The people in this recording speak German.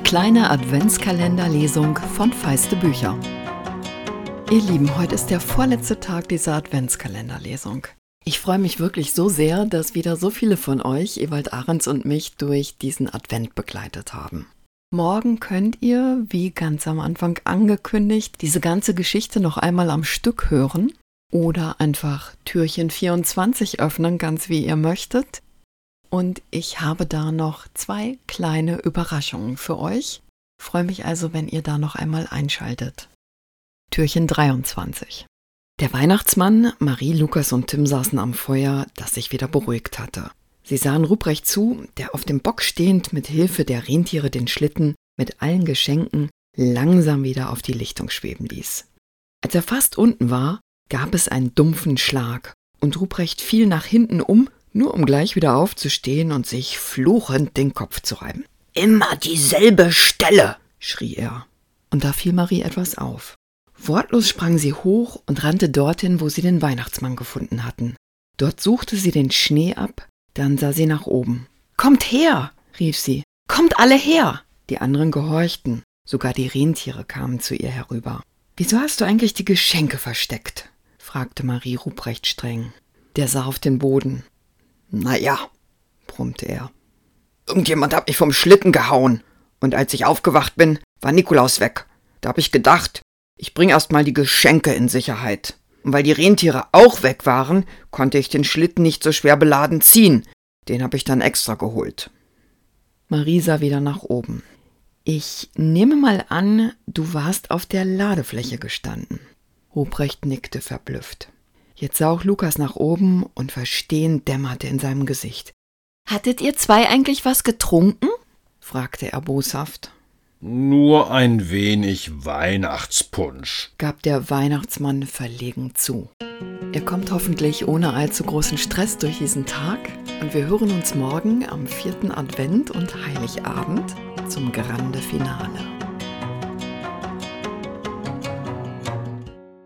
kleine Adventskalenderlesung von Feiste Bücher. Ihr Lieben, heute ist der vorletzte Tag dieser Adventskalenderlesung. Ich freue mich wirklich so sehr, dass wieder so viele von euch, Ewald Ahrens und mich, durch diesen Advent begleitet haben. Morgen könnt ihr, wie ganz am Anfang angekündigt, diese ganze Geschichte noch einmal am Stück hören oder einfach Türchen 24 öffnen, ganz wie ihr möchtet. Und ich habe da noch zwei kleine Überraschungen für euch. Freue mich also, wenn ihr da noch einmal einschaltet. Türchen 23. Der Weihnachtsmann, Marie, Lukas und Tim saßen am Feuer, das sich wieder beruhigt hatte. Sie sahen Ruprecht zu, der auf dem Bock stehend mit Hilfe der Rentiere den Schlitten mit allen Geschenken langsam wieder auf die Lichtung schweben ließ. Als er fast unten war, gab es einen dumpfen Schlag und Ruprecht fiel nach hinten um nur um gleich wieder aufzustehen und sich fluchend den Kopf zu reiben. Immer dieselbe Stelle, schrie er. Und da fiel Marie etwas auf. Wortlos sprang sie hoch und rannte dorthin, wo sie den Weihnachtsmann gefunden hatten. Dort suchte sie den Schnee ab, dann sah sie nach oben. Kommt her, rief sie. Kommt alle her. Die anderen gehorchten, sogar die Rentiere kamen zu ihr herüber. Wieso hast du eigentlich die Geschenke versteckt? fragte Marie Ruprecht streng. Der sah auf den Boden. Na ja, brummte er. Irgendjemand hat mich vom Schlitten gehauen. Und als ich aufgewacht bin, war Nikolaus weg. Da hab ich gedacht, ich bring erst mal die Geschenke in Sicherheit. Und weil die Rentiere auch weg waren, konnte ich den Schlitten nicht so schwer beladen ziehen. Den hab ich dann extra geholt. Marie sah wieder nach oben. Ich nehme mal an, du warst auf der Ladefläche gestanden. Ruprecht nickte verblüfft. Jetzt sah auch Lukas nach oben und Verstehen dämmerte in seinem Gesicht. Hattet ihr zwei eigentlich was getrunken? fragte er boshaft. Nur ein wenig Weihnachtspunsch, gab der Weihnachtsmann verlegen zu. Ihr kommt hoffentlich ohne allzu großen Stress durch diesen Tag und wir hören uns morgen am vierten Advent und Heiligabend zum Grande Finale.